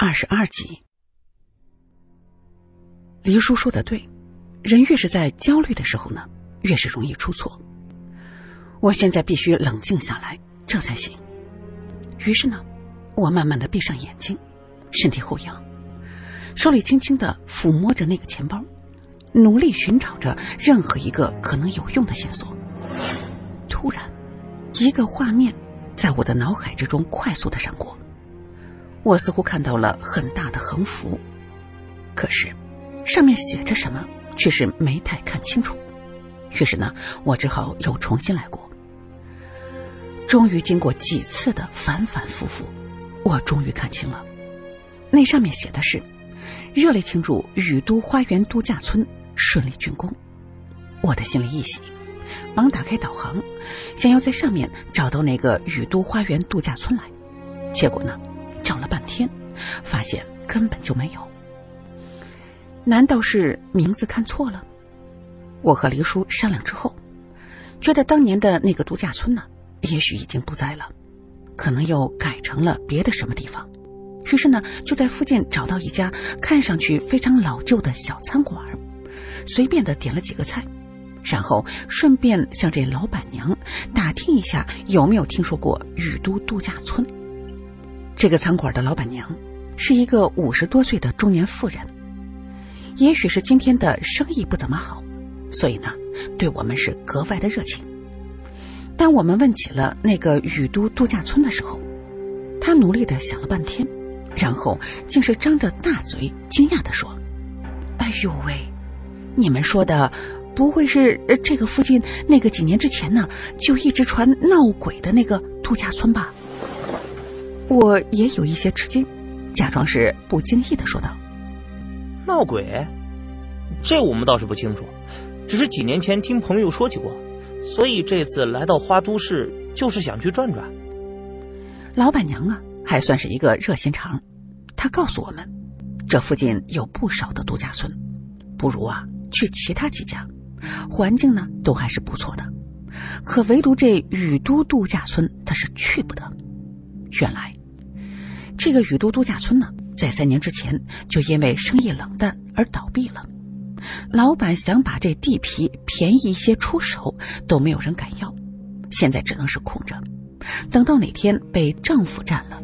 二十二集。黎叔说的对，人越是在焦虑的时候呢，越是容易出错。我现在必须冷静下来，这才行。于是呢，我慢慢的闭上眼睛，身体后仰，手里轻轻的抚摸着那个钱包，努力寻找着任何一个可能有用的线索。突然，一个画面在我的脑海之中快速的闪过。我似乎看到了很大的横幅，可是上面写着什么却是没太看清楚。于是呢，我只好又重新来过。终于经过几次的反反复复，我终于看清了，那上面写的是“热烈庆祝雨都花园度假村顺利竣工”。我的心里一喜，忙打开导航，想要在上面找到那个雨都花园度假村来。结果呢？找了半天，发现根本就没有。难道是名字看错了？我和黎叔商量之后，觉得当年的那个度假村呢，也许已经不在了，可能又改成了别的什么地方。于是呢，就在附近找到一家看上去非常老旧的小餐馆，随便的点了几个菜，然后顺便向这老板娘打听一下有没有听说过雨都度假村。这个餐馆的老板娘是一个五十多岁的中年妇人，也许是今天的生意不怎么好，所以呢，对我们是格外的热情。当我们问起了那个雨都度假村的时候，她努力的想了半天，然后竟是张着大嘴，惊讶的说：“哎呦喂，你们说的不会是这个附近那个几年之前呢就一直传闹鬼的那个度假村吧？”我也有一些吃惊，假装是不经意的说道：“闹鬼，这我们倒是不清楚，只是几年前听朋友说起过，所以这次来到花都市就是想去转转。”老板娘啊，还算是一个热心肠，她告诉我们，这附近有不少的度假村，不如啊去其他几家，环境呢都还是不错的，可唯独这雨都度假村，她是去不得。原来。这个雨都度假村呢，在三年之前就因为生意冷淡而倒闭了。老板想把这地皮便宜一些出手，都没有人敢要。现在只能是空着，等到哪天被政府占了，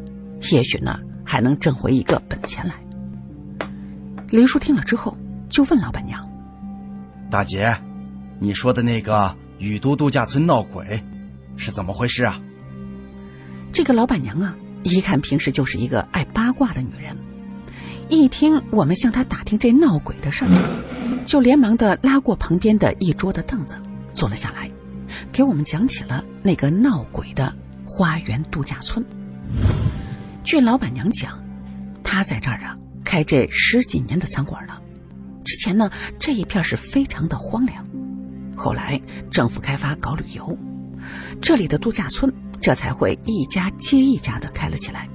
也许呢还能挣回一个本钱来。林叔听了之后，就问老板娘：“大姐，你说的那个雨都度假村闹鬼，是怎么回事啊？”这个老板娘啊。一看平时就是一个爱八卦的女人，一听我们向她打听这闹鬼的事儿，就连忙的拉过旁边的一桌的凳子，坐了下来，给我们讲起了那个闹鬼的花园度假村。据老板娘讲，她在这儿啊开这十几年的餐馆了，之前呢这一片是非常的荒凉，后来政府开发搞旅游，这里的度假村。这才会一家接一家的开了起来。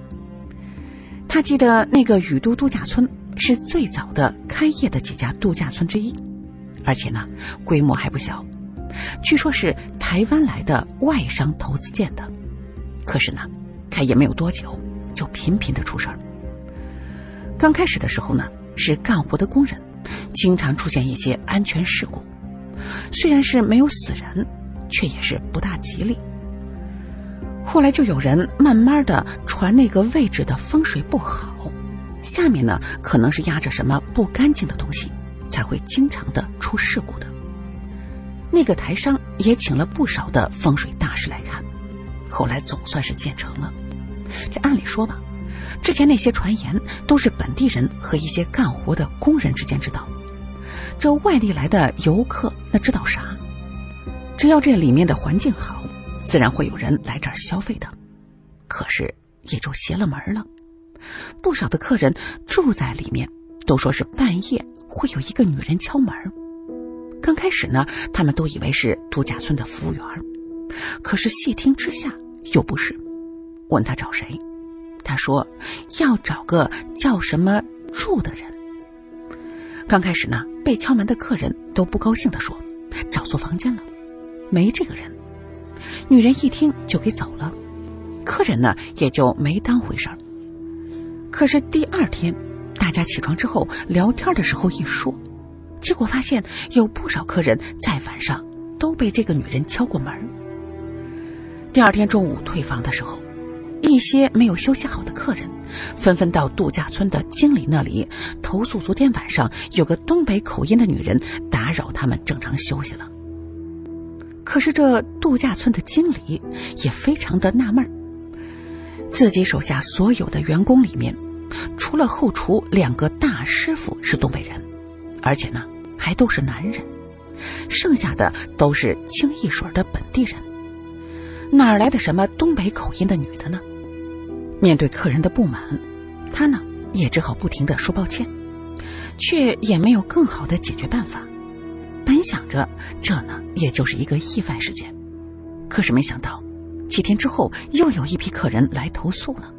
他记得那个雨都度假村是最早的开业的几家度假村之一，而且呢规模还不小，据说是台湾来的外商投资建的。可是呢，开业没有多久就频频的出事儿。刚开始的时候呢，是干活的工人，经常出现一些安全事故，虽然是没有死人，却也是不大吉利。后来就有人慢慢的传那个位置的风水不好，下面呢可能是压着什么不干净的东西，才会经常的出事故的。那个台商也请了不少的风水大师来看，后来总算是建成了。这按理说吧，之前那些传言都是本地人和一些干活的工人之间知道，这外地来的游客那知道啥？只要这里面的环境好。自然会有人来这儿消费的，可是也就邪了门了。不少的客人住在里面，都说是半夜会有一个女人敲门。刚开始呢，他们都以为是度假村的服务员，可是细听之下又不是。问他找谁，他说要找个叫什么住的人。刚开始呢，被敲门的客人都不高兴的说，找错房间了，没这个人。女人一听就给走了，客人呢也就没当回事儿。可是第二天，大家起床之后聊天的时候一说，结果发现有不少客人在晚上都被这个女人敲过门。第二天中午退房的时候，一些没有休息好的客人纷纷到度假村的经理那里投诉，昨天晚上有个东北口音的女人打扰他们正常休息了。可是这度假村的经理也非常的纳闷自己手下所有的员工里面，除了后厨两个大师傅是东北人，而且呢还都是男人，剩下的都是清一水的本地人，哪来的什么东北口音的女的呢？面对客人的不满，他呢也只好不停的说抱歉，却也没有更好的解决办法。本想着这呢也就是一个意外事件，可是没想到。几天之后，又有一批客人来投诉了，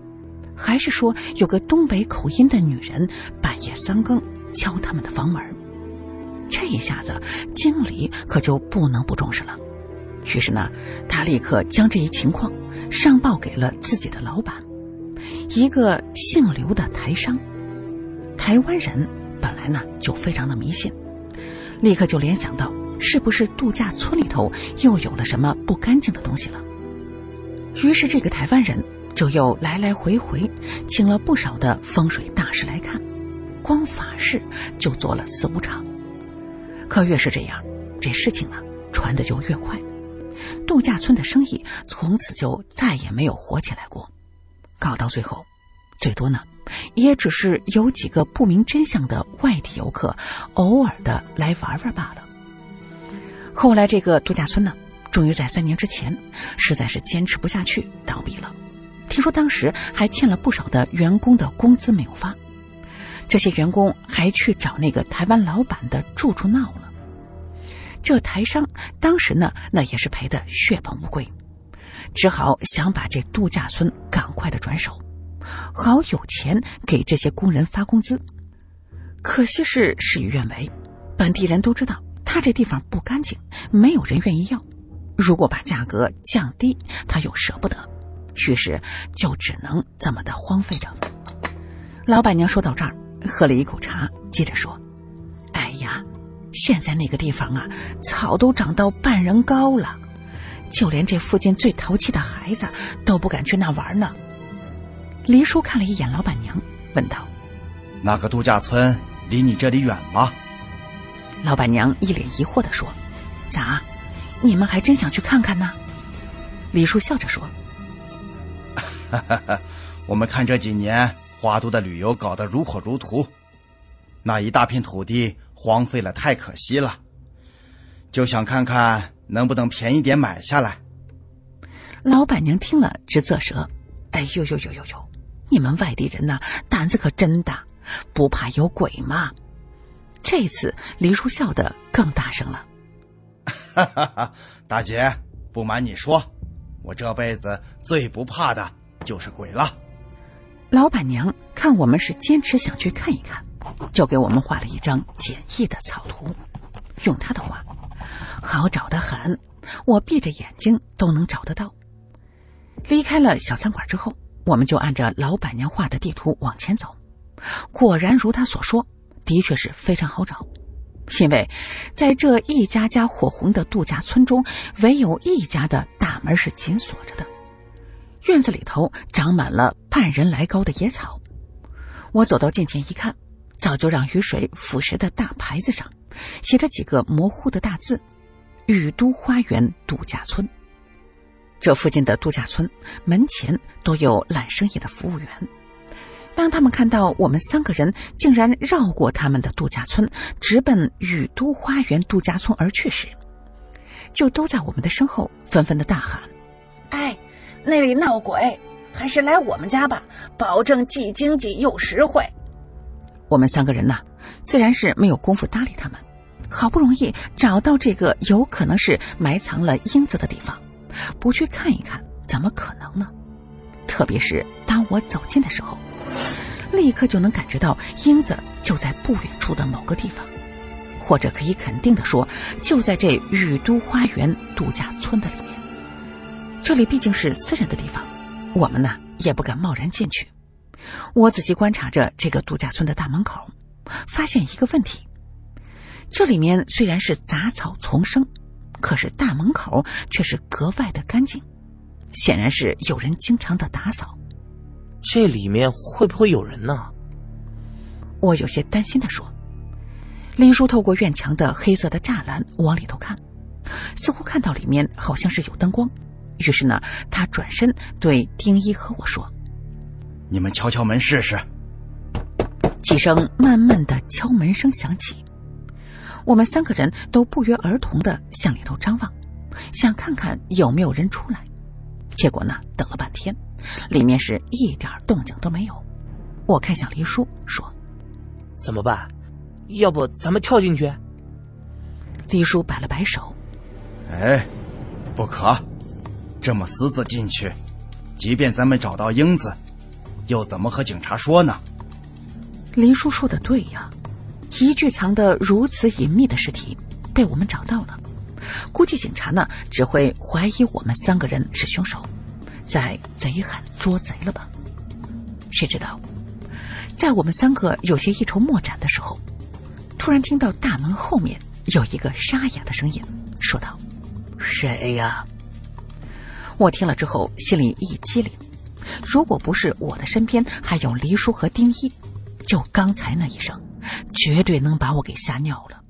还是说有个东北口音的女人半夜三更敲他们的房门。这一下子，经理可就不能不重视了。于是呢，他立刻将这一情况上报给了自己的老板，一个姓刘的台商。台湾人本来呢就非常的迷信，立刻就联想到是不是度假村里头又有了什么不干净的东西了。于是，这个台湾人就又来来回回请了不少的风水大师来看，光法事就做了四五场。可越是这样，这事情呢传的就越快，度假村的生意从此就再也没有火起来过。搞到最后，最多呢也只是有几个不明真相的外地游客偶尔的来玩玩罢了。后来，这个度假村呢。终于在三年之前，实在是坚持不下去，倒闭了。听说当时还欠了不少的员工的工资没有发，这些员工还去找那个台湾老板的住处闹了。这台商当时呢，那也是赔得血本无归，只好想把这度假村赶快的转手，好有钱给这些工人发工资。可惜是事与愿违，本地人都知道他这地方不干净，没有人愿意要。如果把价格降低，他又舍不得，于是就只能这么的荒废着。老板娘说到这儿，喝了一口茶，接着说：“哎呀，现在那个地方啊，草都长到半人高了，就连这附近最淘气的孩子都不敢去那玩呢。”黎叔看了一眼老板娘，问道：“那个度假村离你这里远吗？”老板娘一脸疑惑的说：“咋？”你们还真想去看看呢？李叔笑着说：“我们看这几年花都的旅游搞得如火如荼，那一大片土地荒废了，太可惜了，就想看看能不能便宜点买下来。”老板娘听了直啧舌：“哎呦呦呦呦呦！你们外地人呐，胆子可真大，不怕有鬼吗？”这次黎叔笑得更大声了。哈哈哈，大姐，不瞒你说，我这辈子最不怕的就是鬼了。老板娘看我们是坚持想去看一看，就给我们画了一张简易的草图。用她的话，好找的很，我闭着眼睛都能找得到。离开了小餐馆之后，我们就按照老板娘画的地图往前走。果然如她所说，的确是非常好找。因为，在这一家家火红的度假村中，唯有一家的大门是紧锁着的。院子里头长满了半人来高的野草。我走到近前一看，早就让雨水腐蚀的大牌子上，写着几个模糊的大字：“雨都花园度假村。”这附近的度假村门前都有揽生意的服务员。当他们看到我们三个人竟然绕过他们的度假村，直奔雨都花园度假村而去时，就都在我们的身后纷纷的大喊：“哎，那里闹鬼，还是来我们家吧，保证既经济又实惠。”我们三个人呐，自然是没有功夫搭理他们。好不容易找到这个有可能是埋藏了英子的地方，不去看一看，怎么可能呢？特别是当我走近的时候。立刻就能感觉到英子就在不远处的某个地方，或者可以肯定的说，就在这雨都花园度假村的里面。这里毕竟是私人的地方，我们呢也不敢贸然进去，我仔细观察着这个度假村的大门口，发现一个问题：这里面虽然是杂草丛生，可是大门口却是格外的干净，显然是有人经常的打扫。这里面会不会有人呢？我有些担心的说。林叔透过院墙的黑色的栅栏往里头看，似乎看到里面好像是有灯光。于是呢，他转身对丁一和我说：“你们敲敲门试试。”几声慢慢的敲门声响起，我们三个人都不约而同的向里头张望，想看看有没有人出来。结果呢，等了半天，里面是一点动静都没有。我看向黎叔说：“怎么办？要不咱们跳进去？”黎叔摆了摆手：“哎，不可。”这么私自进去，即便咱们找到英子，又怎么和警察说呢？黎叔说的对呀，一具藏得如此隐秘的尸体被我们找到了，估计警察呢只会怀疑我们三个人是凶手，在贼喊捉贼了吧？谁知道，在我们三个有些一筹莫展的时候，突然听到大门后面有一个沙哑的声音说道：“谁呀？”我听了之后，心里一激灵。如果不是我的身边还有黎叔和丁一，就刚才那一声，绝对能把我给吓尿了。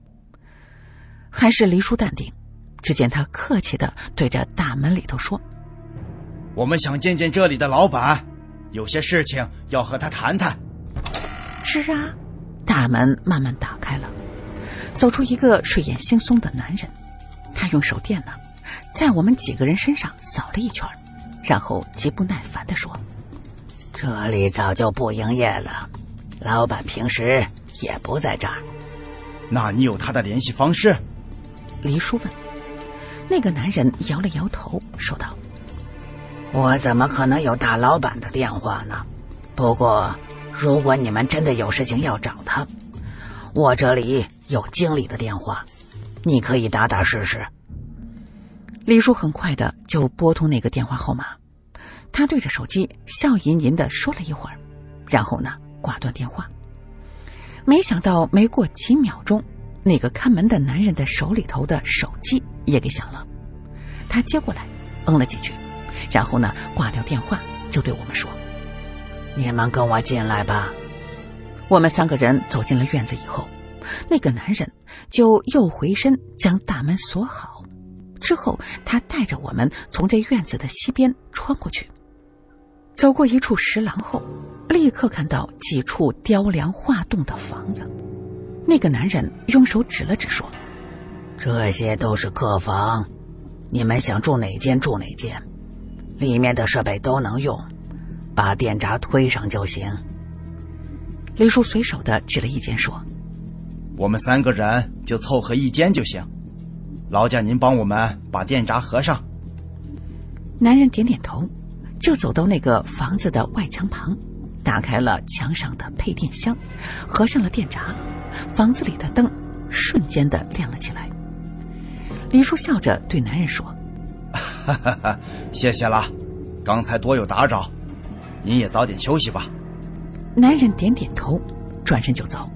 还是黎叔淡定，只见他客气的对着大门里头说：“我们想见见这里的老板，有些事情要和他谈谈。”是啊，大门慢慢打开了，走出一个睡眼惺忪的男人，他用手电呢。在我们几个人身上扫了一圈，然后极不耐烦的说：“这里早就不营业了，老板平时也不在这儿。那你有他的联系方式？”黎叔问。那个男人摇了摇头，说道：“我怎么可能有大老板的电话呢？不过，如果你们真的有事情要找他，我这里有经理的电话，你可以打打试试。”李叔很快的就拨通那个电话号码，他对着手机笑吟吟的说了一会儿，然后呢挂断电话。没想到没过几秒钟，那个看门的男人的手里头的手机也给响了，他接过来，嗯了几句，然后呢挂掉电话，就对我们说：“你们跟我进来吧。”我们三个人走进了院子以后，那个男人就又回身将大门锁好。之后，他带着我们从这院子的西边穿过去，走过一处石廊后，立刻看到几处雕梁画栋的房子。那个男人用手指了指，说：“这些都是客房，你们想住哪间住哪间，里面的设备都能用，把电闸推上就行。”李叔随手的指了一间，说：“我们三个人就凑合一间就行。”劳驾您帮我们把电闸合上。男人点点头，就走到那个房子的外墙旁，打开了墙上的配电箱，合上了电闸，房子里的灯瞬间的亮了起来。李叔笑着对男人说：“哈哈哈，谢谢了，刚才多有打扰，您也早点休息吧。”男人点点头，转身就走。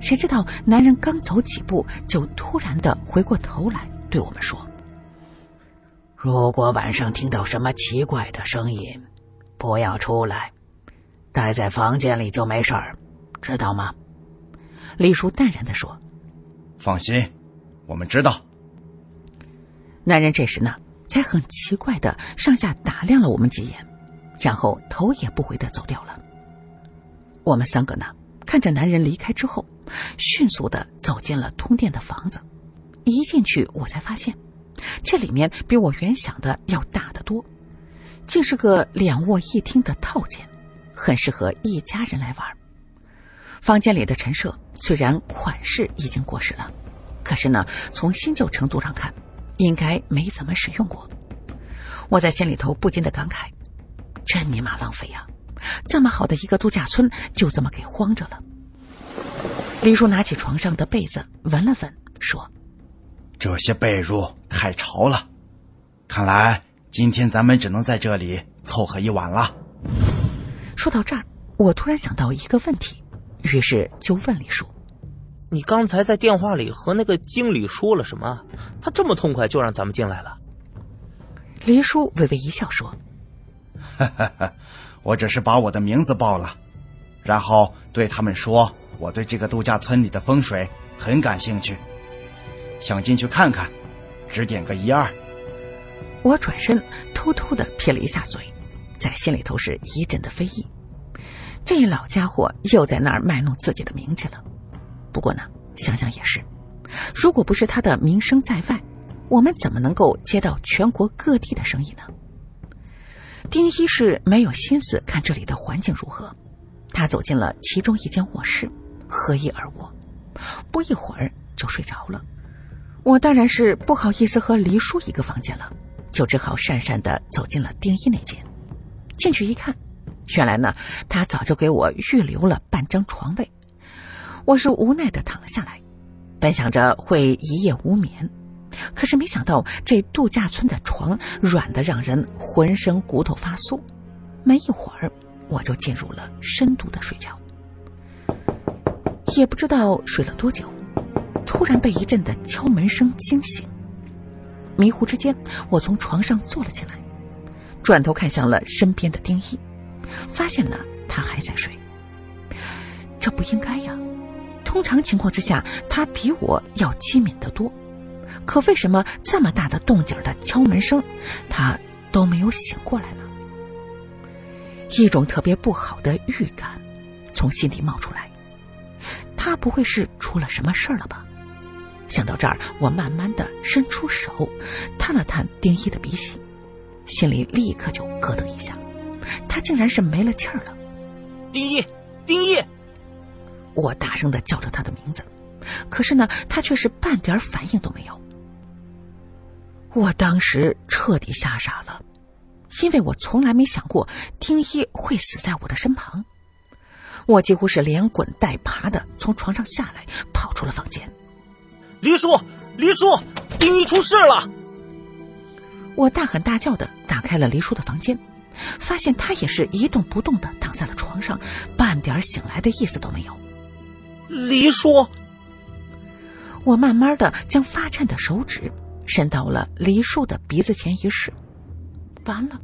谁知道，男人刚走几步，就突然的回过头来对我们说：“如果晚上听到什么奇怪的声音，不要出来，待在房间里就没事儿，知道吗？”李叔淡然的说：“放心，我们知道。”男人这时呢，才很奇怪的上下打量了我们几眼，然后头也不回的走掉了。我们三个呢，看着男人离开之后。迅速的走进了通电的房子，一进去我才发现，这里面比我原想的要大得多，竟是个两卧一厅的套间，很适合一家人来玩。房间里的陈设虽然款式已经过时了，可是呢，从新旧程度上看，应该没怎么使用过。我在心里头不禁的感慨：真尼玛浪费呀！这么好的一个度假村，就这么给荒着了。李叔拿起床上的被子闻了闻，说：“这些被褥太潮了，看来今天咱们只能在这里凑合一晚了。”说到这儿，我突然想到一个问题，于是就问李叔：“你刚才在电话里和那个经理说了什么？他这么痛快就让咱们进来了？”黎叔微微一笑说：“哈哈哈，我只是把我的名字报了，然后对他们说我对这个度假村里的风水很感兴趣，想进去看看，指点个一二。”我转身偷偷的撇了一下嘴，在心里头是一阵的非议。这老家伙又在那儿卖弄自己的名气了。不过呢，想想也是，如果不是他的名声在外，我们怎么能够接到全国各地的生意呢？丁一是没有心思看这里的环境如何，他走进了其中一间卧室，合衣而卧，不一会儿就睡着了。我当然是不好意思和黎叔一个房间了，就只好讪讪的走进了丁一那间。进去一看。原来呢，他早就给我预留了半张床位，我是无奈的躺了下来，本想着会一夜无眠，可是没想到这度假村的床软的让人浑身骨头发酥，没一会儿我就进入了深度的睡觉，也不知道睡了多久，突然被一阵的敲门声惊醒，迷糊之间，我从床上坐了起来，转头看向了身边的丁一。发现呢，他还在睡。这不应该呀，通常情况之下，他比我要机敏得多。可为什么这么大的动静的敲门声，他都没有醒过来呢？一种特别不好的预感从心底冒出来，他不会是出了什么事儿了吧？想到这儿，我慢慢的伸出手，探了探丁一的鼻息，心里立刻就咯噔一下。他竟然是没了气儿了，丁一，丁一！我大声的叫着他的名字，可是呢，他却是半点反应都没有。我当时彻底吓傻了，因为我从来没想过丁一会死在我的身旁。我几乎是连滚带爬的从床上下来，跑出了房间。黎叔，黎叔，丁一出事了！我大喊大叫的打开了黎叔的房间。发现他也是一动不动的躺在了床上，半点醒来的意思都没有。黎叔，我慢慢的将发颤的手指伸到了黎叔的鼻子前一试，完了，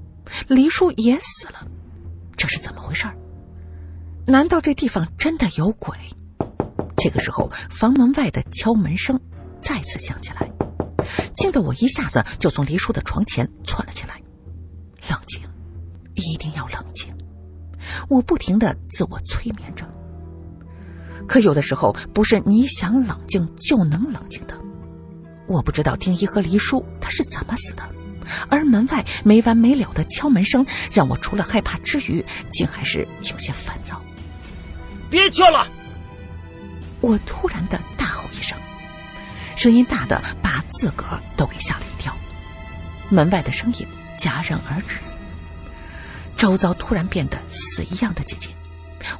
黎叔也死了，这是怎么回事？难道这地方真的有鬼？这个时候，房门外的敲门声再次响起来，惊得我一下子就从黎叔的床前窜了起来，一定要冷静，我不停的自我催眠着。可有的时候不是你想冷静就能冷静的。我不知道丁一和黎叔他是怎么死的，而门外没完没了的敲门声让我除了害怕之余，竟还是有些烦躁。别敲了！我突然的大吼一声，声音大的把自个儿都给吓了一跳。门外的声音戛然而止。周遭突然变得死一样的寂静，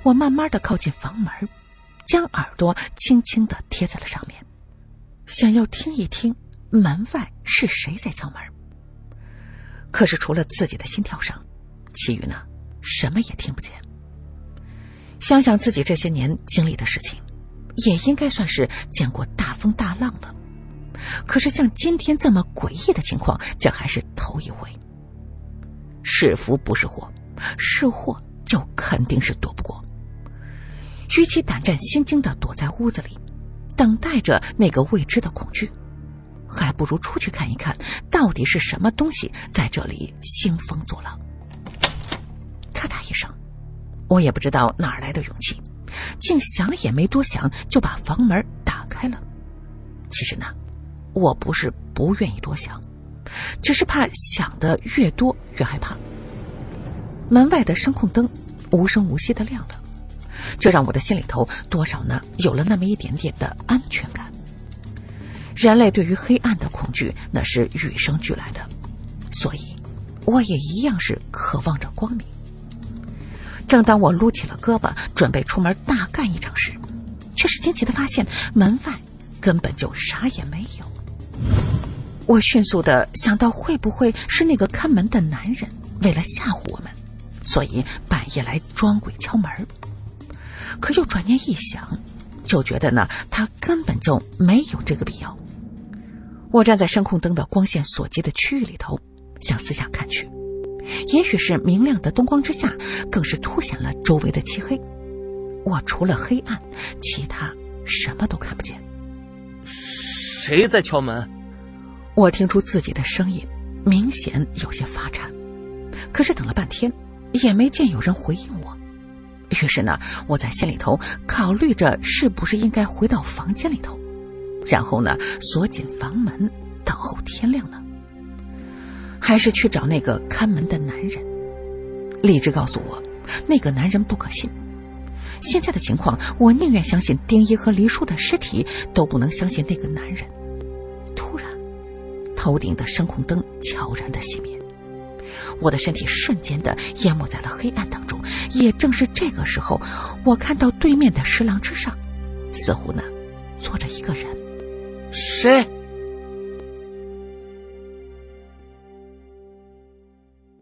我慢慢的靠近房门，将耳朵轻轻的贴在了上面，想要听一听门外是谁在敲门。可是除了自己的心跳声，其余呢，什么也听不见。想想自己这些年经历的事情，也应该算是见过大风大浪了，可是像今天这么诡异的情况，这还是头一回。是福不是祸，是祸就肯定是躲不过。与其胆战心惊的躲在屋子里，等待着那个未知的恐惧，还不如出去看一看，到底是什么东西在这里兴风作浪。咔嗒一声，我也不知道哪来的勇气，竟想也没多想就把房门打开了。其实呢，我不是不愿意多想。只是怕想的越多越害怕。门外的声控灯无声无息的亮了，这让我的心里头多少呢有了那么一点点的安全感。人类对于黑暗的恐惧那是与生俱来的，所以我也一样是渴望着光明。正当我撸起了胳膊准备出门大干一场时，却是惊奇的发现门外根本就啥也没有。我迅速的想到，会不会是那个看门的男人为了吓唬我们，所以半夜来装鬼敲门。可又转念一想，就觉得呢，他根本就没有这个必要。我站在声控灯的光线所及的区域里头，向四下看去，也许是明亮的灯光之下，更是凸显了周围的漆黑。我除了黑暗，其他什么都看不见。谁在敲门？我听出自己的声音明显有些发颤，可是等了半天，也没见有人回应我。于是呢，我在心里头考虑着，是不是应该回到房间里头，然后呢锁紧房门，等候天亮呢？还是去找那个看门的男人？理智告诉我，那个男人不可信。现在的情况，我宁愿相信丁一和黎叔的尸体，都不能相信那个男人。突然，头顶的声控灯悄然的熄灭。我的身体瞬间的淹没在了黑暗当中。也正是这个时候，我看到对面的石廊之上，似乎呢坐着一个人。谁？